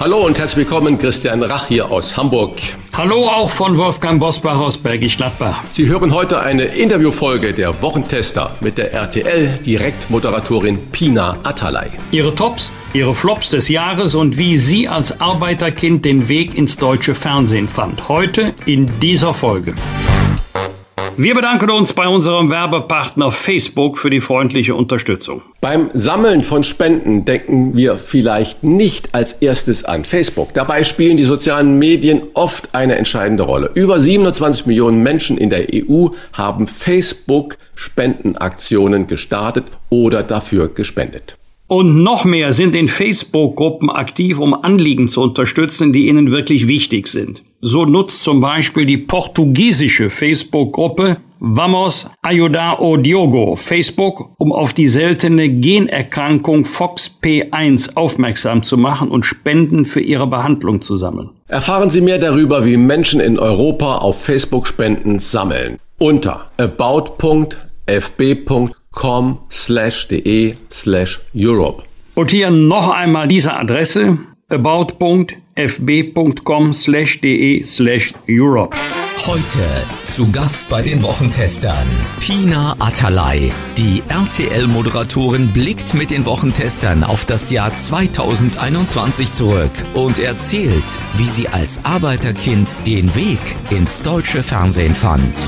Hallo und herzlich willkommen, Christian Rach hier aus Hamburg. Hallo auch von Wolfgang Bosbach aus Bergisch Gladbach. Sie hören heute eine Interviewfolge der Wochentester mit der RTL-Direktmoderatorin Pina Atalay. Ihre Tops, ihre Flops des Jahres und wie sie als Arbeiterkind den Weg ins deutsche Fernsehen fand. Heute in dieser Folge. Wir bedanken uns bei unserem Werbepartner Facebook für die freundliche Unterstützung. Beim Sammeln von Spenden denken wir vielleicht nicht als erstes an Facebook. Dabei spielen die sozialen Medien oft eine entscheidende Rolle. Über 27 Millionen Menschen in der EU haben Facebook Spendenaktionen gestartet oder dafür gespendet. Und noch mehr sind in Facebook-Gruppen aktiv, um Anliegen zu unterstützen, die ihnen wirklich wichtig sind. So nutzt zum Beispiel die portugiesische Facebook-Gruppe Vamos Ayudar o Diogo Facebook, um auf die seltene Generkrankung FOXP1 aufmerksam zu machen und Spenden für ihre Behandlung zu sammeln. Erfahren Sie mehr darüber, wie Menschen in Europa auf Facebook Spenden sammeln. Unter about.fb.com com slash de slash Europe. Und hier noch einmal diese Adresse about.fb.com slash de slash Europe. Heute zu Gast bei den Wochentestern Pina Atalay. Die RTL-Moderatorin blickt mit den Wochentestern auf das Jahr 2021 zurück und erzählt, wie sie als Arbeiterkind den Weg ins deutsche Fernsehen fand.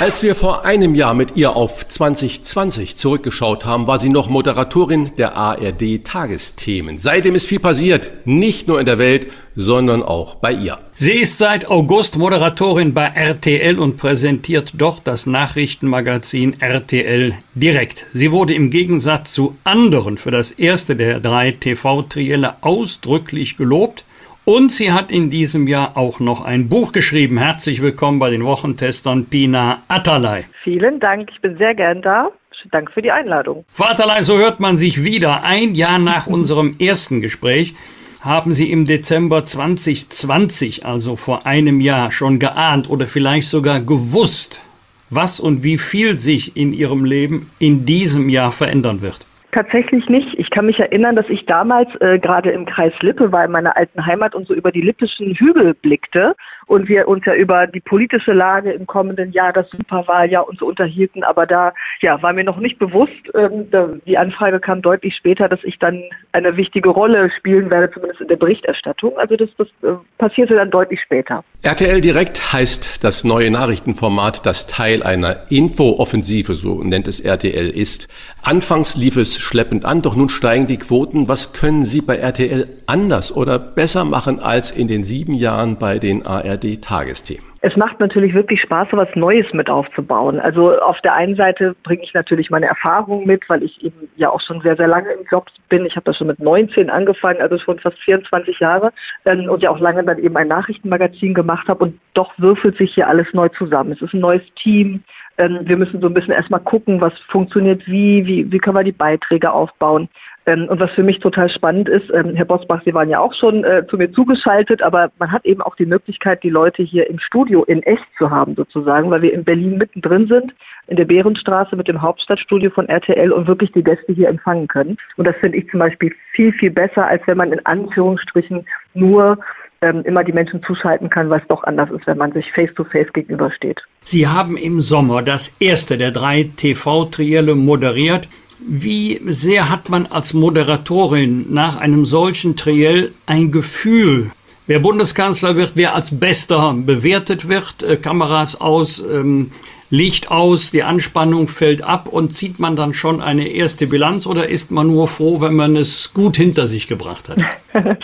Als wir vor einem Jahr mit ihr auf 2020 zurückgeschaut haben, war sie noch Moderatorin der ARD Tagesthemen. Seitdem ist viel passiert, nicht nur in der Welt, sondern auch bei ihr. Sie ist seit August Moderatorin bei RTL und präsentiert dort das Nachrichtenmagazin RTL direkt. Sie wurde im Gegensatz zu anderen für das erste der drei TV-Trielle ausdrücklich gelobt. Und sie hat in diesem Jahr auch noch ein Buch geschrieben. Herzlich willkommen bei den Wochentestern Pina Atalay. Vielen Dank, ich bin sehr gern da. Danke für die Einladung. Frau Atalay, so hört man sich wieder. Ein Jahr nach unserem ersten Gespräch haben Sie im Dezember 2020, also vor einem Jahr, schon geahnt oder vielleicht sogar gewusst, was und wie viel sich in Ihrem Leben in diesem Jahr verändern wird? Tatsächlich nicht. Ich kann mich erinnern, dass ich damals äh, gerade im Kreis Lippe war, in meiner alten Heimat und so über die lippischen Hügel blickte und wir uns ja über die politische Lage im kommenden Jahr, das Superwahljahr und so unterhielten. Aber da ja, war mir noch nicht bewusst, ähm, die Anfrage kam deutlich später, dass ich dann eine wichtige Rolle spielen werde, zumindest in der Berichterstattung. Also das, das äh, passierte dann deutlich später. RTL Direkt heißt das neue Nachrichtenformat, das Teil einer Infooffensive, so nennt es RTL, ist. Anfangs lief es schleppend an, doch nun steigen die Quoten. Was können Sie bei RTL anders oder besser machen als in den sieben Jahren bei den ARD-Tagesthemen? Es macht natürlich wirklich Spaß, so was Neues mit aufzubauen. Also auf der einen Seite bringe ich natürlich meine Erfahrungen mit, weil ich eben ja auch schon sehr, sehr lange im Job bin. Ich habe das schon mit 19 angefangen, also schon fast 24 Jahre ähm, und ja auch lange dann eben ein Nachrichtenmagazin gemacht habe und doch würfelt sich hier alles neu zusammen. Es ist ein neues Team. Ähm, wir müssen so ein bisschen erstmal gucken, was funktioniert wie, wie, wie können wir die Beiträge aufbauen. Ähm, und was für mich total spannend ist, ähm, Herr Bosbach, Sie waren ja auch schon äh, zu mir zugeschaltet, aber man hat eben auch die Möglichkeit, die Leute hier im Studio in echt zu haben sozusagen, weil wir in Berlin mittendrin sind, in der Bärenstraße mit dem Hauptstadtstudio von RTL und wirklich die Gäste hier empfangen können. Und das finde ich zum Beispiel viel, viel besser, als wenn man in Anführungsstrichen nur ähm, immer die Menschen zuschalten kann, weil es doch anders ist, wenn man sich face-to-face -face gegenübersteht. Sie haben im Sommer das erste der drei TV-Trielle moderiert. Wie sehr hat man als Moderatorin nach einem solchen Triell ein Gefühl, wer Bundeskanzler wird, wer als Bester bewertet wird, äh, Kameras aus, ähm, Licht aus, die Anspannung fällt ab und zieht man dann schon eine erste Bilanz oder ist man nur froh, wenn man es gut hinter sich gebracht hat?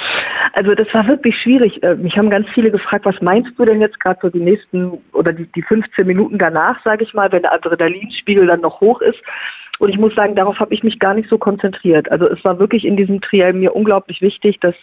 Also das war wirklich schwierig. Äh, mich haben ganz viele gefragt, was meinst du denn jetzt gerade so die nächsten oder die, die 15 Minuten danach, sage ich mal, wenn der Adrenalinspiegel dann noch hoch ist. Und ich muss sagen, darauf habe ich mich gar nicht so konzentriert. Also es war wirklich in diesem Triell mir unglaublich wichtig, dass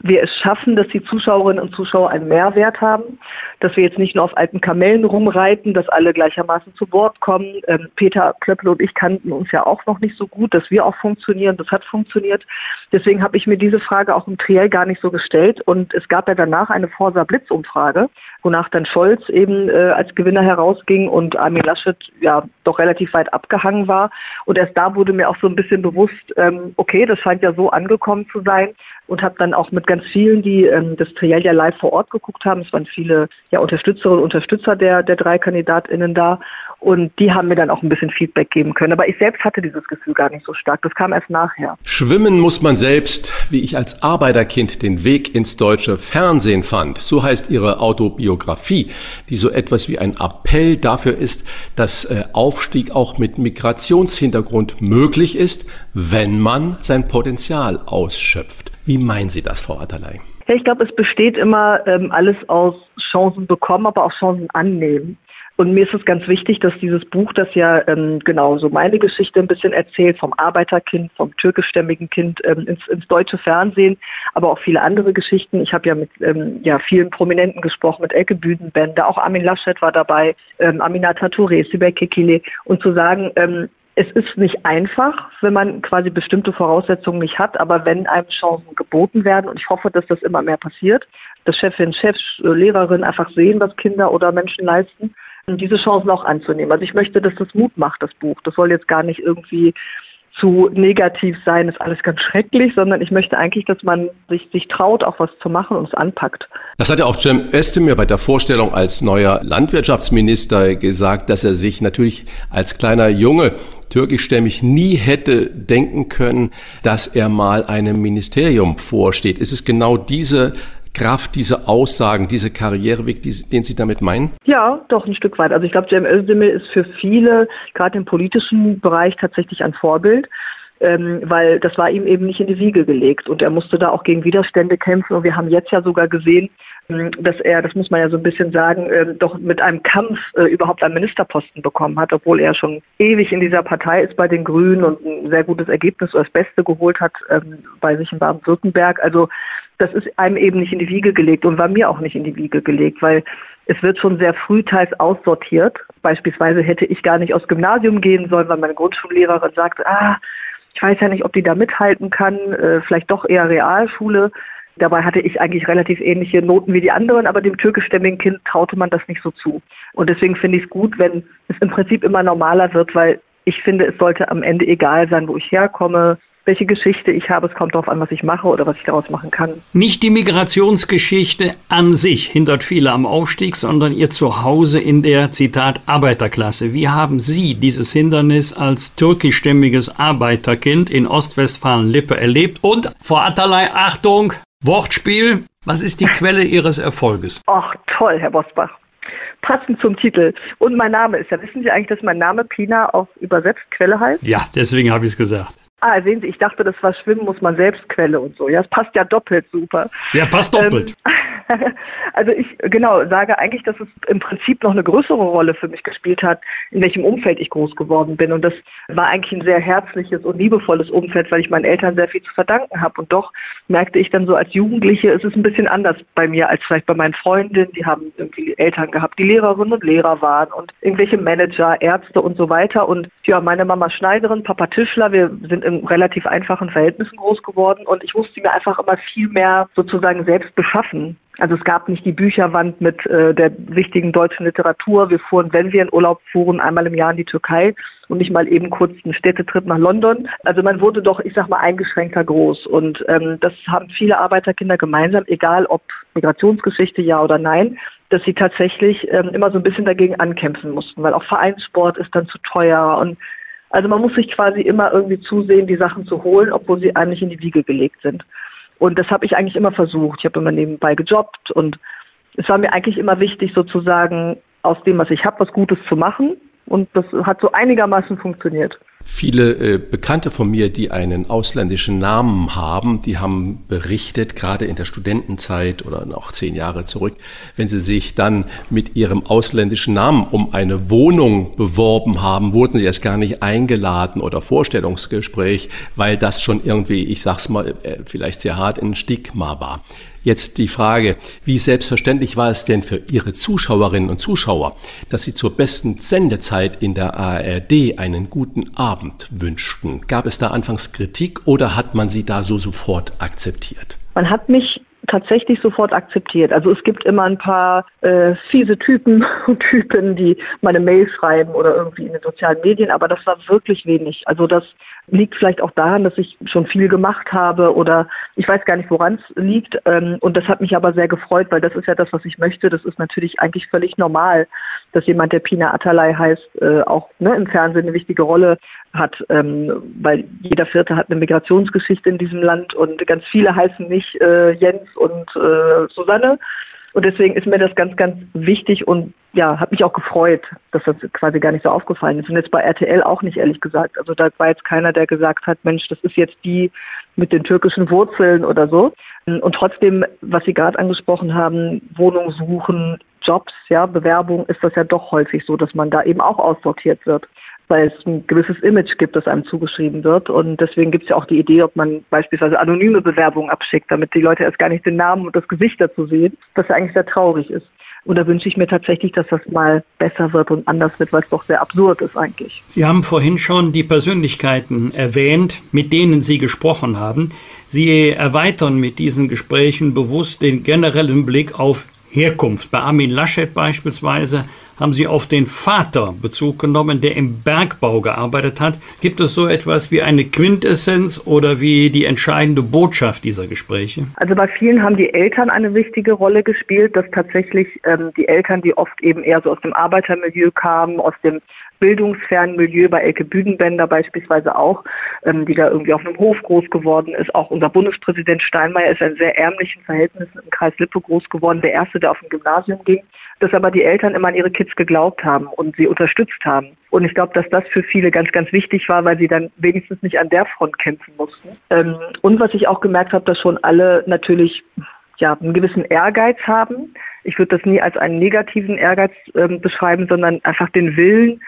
wir es schaffen, dass die Zuschauerinnen und Zuschauer einen Mehrwert haben, dass wir jetzt nicht nur auf alten Kamellen rumreiten, dass alle gleichermaßen zu Wort kommen. Ähm, Peter Klöppel und ich kannten uns ja auch noch nicht so gut, dass wir auch funktionieren. Das hat funktioniert. Deswegen habe ich mir diese Frage auch im Triell gar nicht so gestellt. Und es gab ja danach eine Forsa Blitzumfrage, wonach dann Scholz eben äh, als Gewinner herausging und Armin Laschet ja doch relativ weit abgehangen war. Und erst da wurde mir auch so ein bisschen bewusst, ähm, okay, das scheint ja so angekommen zu sein und habe dann auch mit ganz vielen, die ähm, das Triell ja live vor Ort geguckt haben, es waren viele ja, Unterstützerinnen und Unterstützer der, der drei KandidatInnen da und die haben mir dann auch ein bisschen Feedback geben können. Aber ich selbst hatte dieses Gefühl gar nicht so stark. Das kam erst nachher. Schwimmen muss man selbst, wie ich als Arbeiterkind den Weg ins deutsche Fernsehen fand. So heißt ihre Autobiografie, die so etwas wie ein Appell dafür ist, dass äh, Aufstieg auch mit Migrationshintergrund möglich ist, wenn man sein Potenzial ausschöpft. Wie meinen Sie das, Frau Atterlei? Ja, ich glaube, es besteht immer ähm, alles aus Chancen bekommen, aber auch Chancen annehmen. Und mir ist es ganz wichtig, dass dieses Buch, das ja ähm, genau so meine Geschichte ein bisschen erzählt, vom Arbeiterkind, vom türkischstämmigen Kind ähm, ins, ins deutsche Fernsehen, aber auch viele andere Geschichten. Ich habe ja mit ähm, ja, vielen Prominenten gesprochen, mit Elke Büdenbender, auch Armin Laschet war dabei, ähm, Aminata Touré, Sibel Kekile. Und zu sagen, ähm, es ist nicht einfach, wenn man quasi bestimmte Voraussetzungen nicht hat, aber wenn einem Chancen geboten werden, und ich hoffe, dass das immer mehr passiert, dass Chefin, Chefs, äh, Lehrerinnen einfach sehen, was Kinder oder Menschen leisten, diese Chancen auch anzunehmen. Also ich möchte, dass das Mut macht, das Buch. Das soll jetzt gar nicht irgendwie zu negativ sein, ist alles ganz schrecklich, sondern ich möchte eigentlich, dass man sich, sich traut, auch was zu machen und es anpackt. Das hat ja auch Cem Özdemir bei der Vorstellung als neuer Landwirtschaftsminister gesagt, dass er sich natürlich als kleiner Junge türkischstämmig nie hätte denken können, dass er mal einem Ministerium vorsteht. Ist es genau diese Kraft, diese Aussagen, diese Karriereweg, den Sie damit meinen? Ja, doch ein Stück weit. Also ich glaube, Cem Özdemir ist für viele, gerade im politischen Bereich, tatsächlich ein Vorbild. Ähm, weil das war ihm eben nicht in die Wiege gelegt und er musste da auch gegen Widerstände kämpfen und wir haben jetzt ja sogar gesehen, ähm, dass er, das muss man ja so ein bisschen sagen, äh, doch mit einem Kampf äh, überhaupt einen Ministerposten bekommen hat, obwohl er schon ewig in dieser Partei ist bei den Grünen und ein sehr gutes Ergebnis oder das Beste geholt hat ähm, bei sich in Baden-Württemberg. Also das ist einem eben nicht in die Wiege gelegt und war mir auch nicht in die Wiege gelegt, weil es wird schon sehr früh teils aussortiert. Beispielsweise hätte ich gar nicht aufs Gymnasium gehen sollen, weil meine Grundschullehrerin sagte, ah, ich weiß ja nicht, ob die da mithalten kann, äh, vielleicht doch eher Realschule. Dabei hatte ich eigentlich relativ ähnliche Noten wie die anderen, aber dem türkischstämmigen Kind traute man das nicht so zu. Und deswegen finde ich es gut, wenn es im Prinzip immer normaler wird, weil ich finde, es sollte am Ende egal sein, wo ich herkomme, welche Geschichte ich habe. Es kommt darauf an, was ich mache oder was ich daraus machen kann. Nicht die Migrationsgeschichte an sich hindert viele am Aufstieg, sondern ihr Zuhause in der, Zitat, Arbeiterklasse. Wie haben Sie dieses Hindernis als türkischstämmiges Arbeiterkind in Ostwestfalen-Lippe erlebt? Und, Frau Atterlei, Achtung, Wortspiel, was ist die Quelle Ihres Erfolges? Ach, toll, Herr Bosbach passend zum Titel. Und mein Name ist ja, wissen Sie eigentlich, dass mein Name Pina auf übersetzt Quelle heißt? Ja, deswegen habe ich es gesagt. Ah, sehen Sie, ich dachte, das war Schwimmen muss man selbst Quelle und so. Ja, es passt ja doppelt super. Ja, passt doppelt. Ähm, also ich genau sage eigentlich, dass es im Prinzip noch eine größere Rolle für mich gespielt hat, in welchem Umfeld ich groß geworden bin. Und das war eigentlich ein sehr herzliches und liebevolles Umfeld, weil ich meinen Eltern sehr viel zu verdanken habe. Und doch merkte ich dann so als Jugendliche, es ist ein bisschen anders bei mir als vielleicht bei meinen Freundinnen. Die haben irgendwie Eltern gehabt, die Lehrerinnen und Lehrer waren und irgendwelche Manager, Ärzte und so weiter. Und ja, meine Mama Schneiderin, Papa Tischler, wir sind in relativ einfachen Verhältnissen groß geworden und ich musste mir einfach immer viel mehr sozusagen selbst beschaffen. Also es gab nicht die Bücherwand mit äh, der wichtigen deutschen Literatur. Wir fuhren, wenn wir in Urlaub fuhren, einmal im Jahr in die Türkei und nicht mal eben kurz einen Städtetrip nach London. Also man wurde doch, ich sag mal, eingeschränkter groß. Und ähm, das haben viele Arbeiterkinder gemeinsam, egal ob Migrationsgeschichte ja oder nein, dass sie tatsächlich ähm, immer so ein bisschen dagegen ankämpfen mussten, weil auch Vereinssport ist dann zu teuer und also man muss sich quasi immer irgendwie zusehen, die Sachen zu holen, obwohl sie eigentlich in die Wiege gelegt sind. Und das habe ich eigentlich immer versucht. Ich habe immer nebenbei gejobbt und es war mir eigentlich immer wichtig, sozusagen aus dem, was ich habe, was Gutes zu machen. Und das hat so einigermaßen funktioniert. Viele äh, Bekannte von mir, die einen ausländischen Namen haben, die haben berichtet, gerade in der Studentenzeit oder noch zehn Jahre zurück, wenn sie sich dann mit ihrem ausländischen Namen um eine Wohnung beworben haben, wurden sie erst gar nicht eingeladen oder Vorstellungsgespräch, weil das schon irgendwie, ich sag's mal, äh, vielleicht sehr hart, ein Stigma war. Jetzt die Frage, wie selbstverständlich war es denn für Ihre Zuschauerinnen und Zuschauer, dass Sie zur besten Sendezeit in der ARD einen guten Abend wünschten? Gab es da anfangs Kritik oder hat man sie da so sofort akzeptiert? Man hat mich tatsächlich sofort akzeptiert. Also es gibt immer ein paar äh, fiese Typen und Typen, die meine Mail schreiben oder irgendwie in den sozialen Medien, aber das war wirklich wenig. Also das liegt vielleicht auch daran, dass ich schon viel gemacht habe oder ich weiß gar nicht, woran es liegt. Ähm, und das hat mich aber sehr gefreut, weil das ist ja das, was ich möchte. Das ist natürlich eigentlich völlig normal, dass jemand, der Pina Atalay heißt, äh, auch ne, im Fernsehen eine wichtige Rolle hat, ähm, weil jeder Vierte hat eine Migrationsgeschichte in diesem Land und ganz viele heißen nicht äh, Jens und äh, Susanne. Und deswegen ist mir das ganz, ganz wichtig und ja, hat mich auch gefreut, dass das quasi gar nicht so aufgefallen ist. Und jetzt bei RTL auch nicht, ehrlich gesagt. Also da war jetzt keiner, der gesagt hat, Mensch, das ist jetzt die mit den türkischen Wurzeln oder so. Und trotzdem, was Sie gerade angesprochen haben, Wohnung suchen, Jobs, ja, Bewerbung, ist das ja doch häufig so, dass man da eben auch aussortiert wird weil es ein gewisses Image gibt, das einem zugeschrieben wird. Und deswegen gibt es ja auch die Idee, ob man beispielsweise anonyme Bewerbungen abschickt, damit die Leute erst gar nicht den Namen und das Gesicht dazu sehen, was ja eigentlich sehr traurig ist. Und da wünsche ich mir tatsächlich, dass das mal besser wird und anders wird, weil es doch sehr absurd ist eigentlich. Sie haben vorhin schon die Persönlichkeiten erwähnt, mit denen Sie gesprochen haben. Sie erweitern mit diesen Gesprächen bewusst den generellen Blick auf Herkunft. Bei Armin Laschet beispielsweise haben Sie auf den Vater Bezug genommen, der im Bergbau gearbeitet hat. Gibt es so etwas wie eine Quintessenz oder wie die entscheidende Botschaft dieser Gespräche? Also bei vielen haben die Eltern eine wichtige Rolle gespielt, dass tatsächlich ähm, die Eltern, die oft eben eher so aus dem Arbeitermilieu kamen, aus dem bildungsfernen Milieu bei Elke Büdenbender beispielsweise auch, ähm, die da irgendwie auf einem Hof groß geworden ist. Auch unser Bundespräsident Steinmeier ist in sehr ärmlichen Verhältnissen im Kreis Lippe groß geworden, der erste, der auf ein Gymnasium ging, dass aber die Eltern immer an ihre Kids geglaubt haben und sie unterstützt haben. Und ich glaube, dass das für viele ganz, ganz wichtig war, weil sie dann wenigstens nicht an der Front kämpfen mussten. Ähm, und was ich auch gemerkt habe, dass schon alle natürlich ja, einen gewissen Ehrgeiz haben. Ich würde das nie als einen negativen Ehrgeiz ähm, beschreiben, sondern einfach den Willen,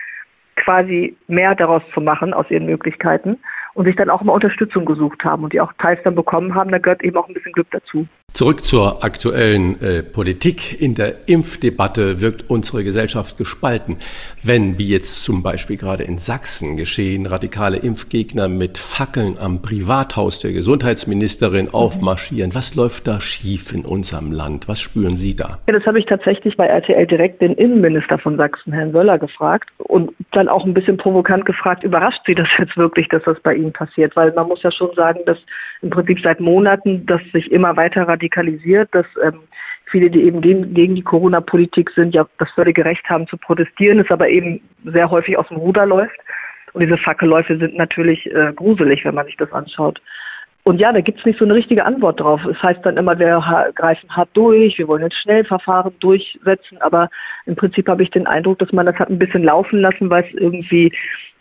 quasi mehr daraus zu machen aus ihren Möglichkeiten und sich dann auch mal Unterstützung gesucht haben und die auch teils dann bekommen haben, da gehört eben auch ein bisschen Glück dazu. Zurück zur aktuellen äh, Politik. In der Impfdebatte wirkt unsere Gesellschaft gespalten. Wenn, wie jetzt zum Beispiel gerade in Sachsen geschehen, radikale Impfgegner mit Fackeln am Privathaus der Gesundheitsministerin mhm. aufmarschieren, was läuft da schief in unserem Land? Was spüren Sie da? Ja, das habe ich tatsächlich bei RTL direkt den Innenminister von Sachsen, Herrn Wöller, gefragt und dann auch ein bisschen provokant gefragt, überrascht Sie das jetzt wirklich, dass das bei Ihnen passiert? Weil man muss ja schon sagen, dass im Prinzip seit Monaten das sich immer weiter radikalisiert, dass ähm, viele, die eben gegen, gegen die Corona-Politik sind, ja das völlige Recht haben zu protestieren, es aber eben sehr häufig aus dem Ruder läuft. Und diese Fackelläufe sind natürlich äh, gruselig, wenn man sich das anschaut. Und ja, da gibt es nicht so eine richtige Antwort drauf. Es heißt dann immer, wir greifen hart durch, wir wollen jetzt Schnellverfahren durchsetzen, aber im Prinzip habe ich den Eindruck, dass man das hat ein bisschen laufen lassen, weil es irgendwie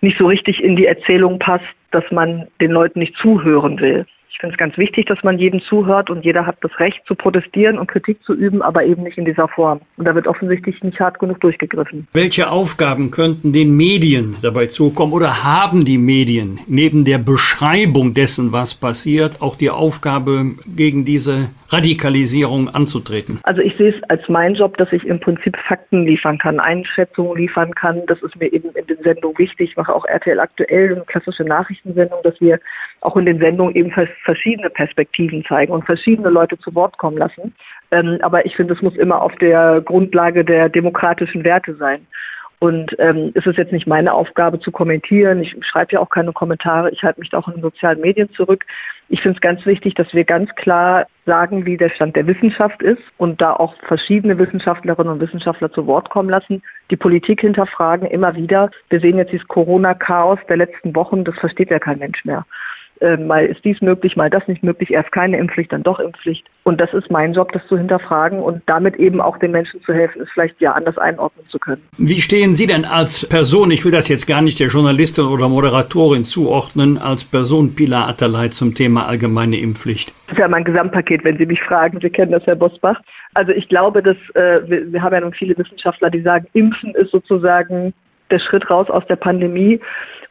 nicht so richtig in die Erzählung passt, dass man den Leuten nicht zuhören will. Ich finde es ganz wichtig, dass man jedem zuhört und jeder hat das Recht zu protestieren und Kritik zu üben, aber eben nicht in dieser Form. Und da wird offensichtlich nicht hart genug durchgegriffen. Welche Aufgaben könnten den Medien dabei zukommen oder haben die Medien neben der Beschreibung dessen, was passiert, auch die Aufgabe, gegen diese Radikalisierung anzutreten? Also ich sehe es als mein Job, dass ich im Prinzip Fakten liefern kann, Einschätzungen liefern kann. Das ist mir eben in den Sendungen wichtig. Ich mache auch RTL aktuell eine klassische Nachrichtensendung, dass wir auch in den Sendungen ebenfalls verschiedene Perspektiven zeigen und verschiedene Leute zu Wort kommen lassen. Ähm, aber ich finde, es muss immer auf der Grundlage der demokratischen Werte sein. Und ähm, es ist jetzt nicht meine Aufgabe zu kommentieren. Ich schreibe ja auch keine Kommentare. Ich halte mich auch in den sozialen Medien zurück. Ich finde es ganz wichtig, dass wir ganz klar sagen, wie der Stand der Wissenschaft ist und da auch verschiedene Wissenschaftlerinnen und Wissenschaftler zu Wort kommen lassen, die Politik hinterfragen immer wieder. Wir sehen jetzt dieses Corona-Chaos der letzten Wochen, das versteht ja kein Mensch mehr äh, mal ist dies möglich, mal das nicht möglich, erst keine Impfpflicht, dann doch Impfpflicht. Und das ist mein Job, das zu hinterfragen und damit eben auch den Menschen zu helfen, es vielleicht ja anders einordnen zu können. Wie stehen Sie denn als Person, ich will das jetzt gar nicht der Journalistin oder Moderatorin zuordnen, als Person Pilar Atterlei zum Thema allgemeine Impfpflicht? Das ist ja mein Gesamtpaket, wenn Sie mich fragen. Sie kennen das, Herr Bosbach. Also ich glaube, dass äh, wir, wir haben ja nun viele Wissenschaftler, die sagen, Impfen ist sozusagen der Schritt raus aus der Pandemie.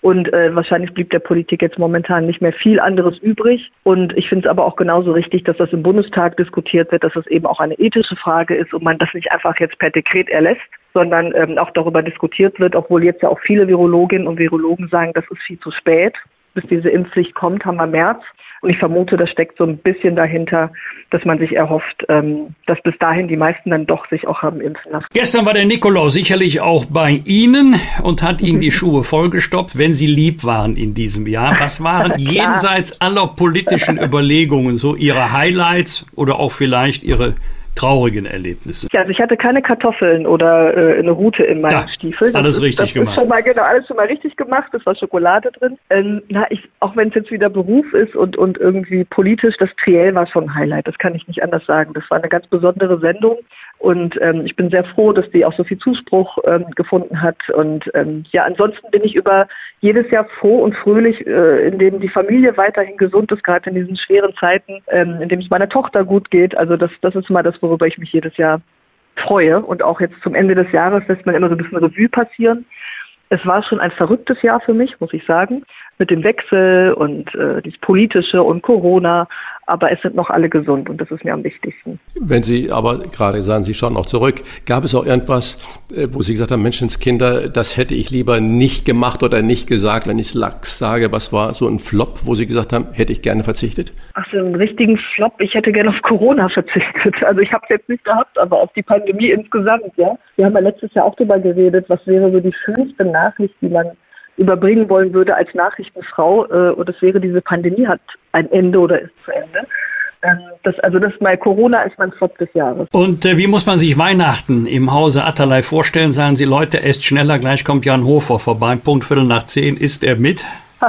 Und äh, wahrscheinlich blieb der Politik jetzt momentan nicht mehr viel anderes übrig. Und ich finde es aber auch genauso richtig, dass das im Bundestag diskutiert wird, dass das eben auch eine ethische Frage ist und man das nicht einfach jetzt per Dekret erlässt, sondern ähm, auch darüber diskutiert wird, obwohl jetzt ja auch viele Virologinnen und Virologen sagen, das ist viel zu spät bis diese Impfpflicht kommt, haben wir März. Und ich vermute, das steckt so ein bisschen dahinter, dass man sich erhofft, ähm, dass bis dahin die meisten dann doch sich auch haben impfen lassen. Gestern war der Nikolaus sicherlich auch bei Ihnen und hat Ihnen die Schuhe vollgestopft, wenn Sie lieb waren in diesem Jahr. Was waren jenseits aller politischen Überlegungen so Ihre Highlights oder auch vielleicht Ihre traurigen Erlebnisse? Ja, also ich hatte keine Kartoffeln oder äh, eine Rute in meinen ja, Stiefeln. Das alles ist, richtig gemacht. Schon mal, genau, alles schon mal richtig gemacht. Es war Schokolade drin. Ähm, na, ich, auch wenn es jetzt wieder Beruf ist und, und irgendwie politisch, das Triell war schon ein Highlight. Das kann ich nicht anders sagen. Das war eine ganz besondere Sendung. Und ähm, ich bin sehr froh, dass die auch so viel Zuspruch ähm, gefunden hat. Und ähm, ja, ansonsten bin ich über jedes Jahr froh und fröhlich, äh, indem die Familie weiterhin gesund ist, gerade in diesen schweren Zeiten, ähm, indem es meiner Tochter gut geht. Also das, das ist mal das, worüber ich mich jedes Jahr freue. Und auch jetzt zum Ende des Jahres lässt man immer so ein bisschen Revue passieren. Es war schon ein verrücktes Jahr für mich, muss ich sagen, mit dem Wechsel und äh, das Politische und Corona aber es sind noch alle gesund und das ist mir am wichtigsten. Wenn Sie aber gerade sagen, Sie schauen auch zurück, gab es auch irgendwas, äh, wo Sie gesagt haben, Menschenskinder, das hätte ich lieber nicht gemacht oder nicht gesagt, wenn ich es lax sage, was war so ein Flop, wo Sie gesagt haben, hätte ich gerne verzichtet? Ach so, einen richtigen Flop, ich hätte gerne auf Corona verzichtet. Also ich habe es jetzt nicht gehabt, aber auf die Pandemie insgesamt, ja. Wir haben ja letztes Jahr auch darüber geredet, was wäre so die schönste Nachricht, die man überbringen wollen würde als Nachrichtenfrau. Äh, und das wäre, diese Pandemie hat ein Ende oder ist zu Ende. Ähm, das, also das mal Corona ist mein Flop des Jahres. Und äh, wie muss man sich Weihnachten im Hause Atterlei vorstellen? Sagen Sie, Leute, esst schneller, gleich kommt Jan Hofer vorbei. Punkt Viertel nach zehn, ist er mit?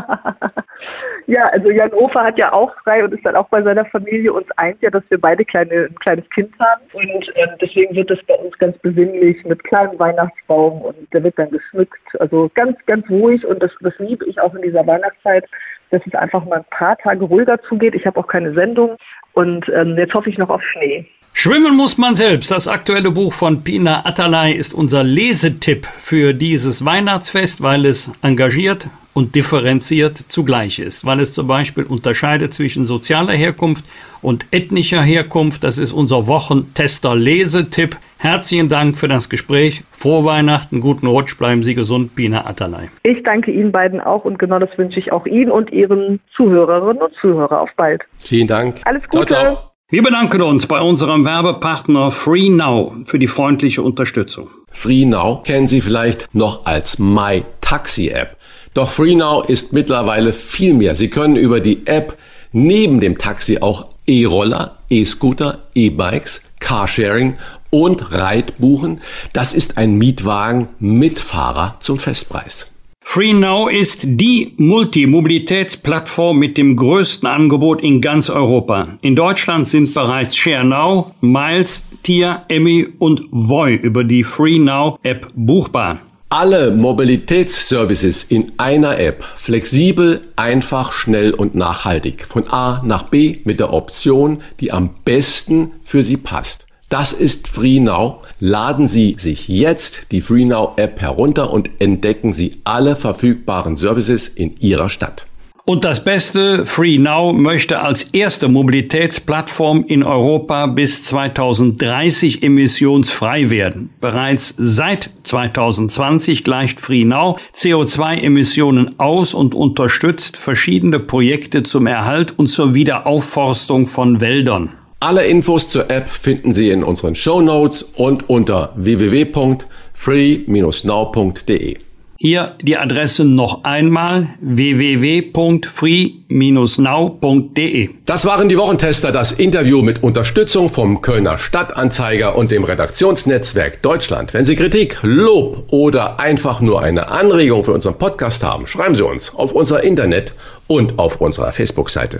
ja, also Jan Hofer hat ja auch frei und ist dann auch bei seiner Familie. Uns eint ja, dass wir beide kleine, ein kleines Kind haben. Und ähm, deswegen wird das bei uns ganz besinnlich mit kleinem Weihnachtsbaum und der wird dann geschmückt. Also ganz, ganz ruhig und das, das liebe ich auch in dieser Weihnachtszeit, dass es einfach mal ein paar Tage ruhiger zugeht. Ich habe auch keine Sendung und ähm, jetzt hoffe ich noch auf Schnee. Schwimmen muss man selbst. Das aktuelle Buch von Pina Atalay ist unser Lesetipp für dieses Weihnachtsfest, weil es engagiert, und differenziert zugleich ist, weil es zum Beispiel unterscheidet zwischen sozialer Herkunft und ethnischer Herkunft. Das ist unser Wochentester-Lesetipp. Herzlichen Dank für das Gespräch. Frohe Weihnachten, guten Rutsch, bleiben Sie gesund, Bina Atalay. Ich danke Ihnen beiden auch und genau das wünsche ich auch Ihnen und Ihren Zuhörerinnen und Zuhörern. Auf bald. Vielen Dank. Alles Gute. Ciao, ciao. Wir bedanken uns bei unserem Werbepartner FreeNow für die freundliche Unterstützung. FreeNow kennen Sie vielleicht noch als My Taxi App. Doch FreeNow ist mittlerweile viel mehr. Sie können über die App neben dem Taxi auch E-Roller, E-Scooter, E-Bikes, Carsharing und Ride buchen. Das ist ein Mietwagen mit Fahrer zum Festpreis. FreeNow ist die Multimobilitätsplattform mit dem größten Angebot in ganz Europa. In Deutschland sind bereits ShareNow, Miles, Tia, Emmy und Voi über die FreeNow App buchbar. Alle Mobilitätsservices in einer App. Flexibel, einfach, schnell und nachhaltig. Von A nach B mit der Option, die am besten für Sie passt. Das ist FreeNow. Laden Sie sich jetzt die FreeNow App herunter und entdecken Sie alle verfügbaren Services in Ihrer Stadt. Und das Beste, FreeNow möchte als erste Mobilitätsplattform in Europa bis 2030 emissionsfrei werden. Bereits seit 2020 gleicht FreeNow CO2-Emissionen aus und unterstützt verschiedene Projekte zum Erhalt und zur Wiederaufforstung von Wäldern. Alle Infos zur App finden Sie in unseren Show Notes und unter www.free-now.de. Hier die Adresse noch einmal www.free-now.de. Das waren die Wochentester, das Interview mit Unterstützung vom Kölner Stadtanzeiger und dem Redaktionsnetzwerk Deutschland. Wenn Sie Kritik, Lob oder einfach nur eine Anregung für unseren Podcast haben, schreiben Sie uns auf unser Internet und auf unserer Facebook-Seite.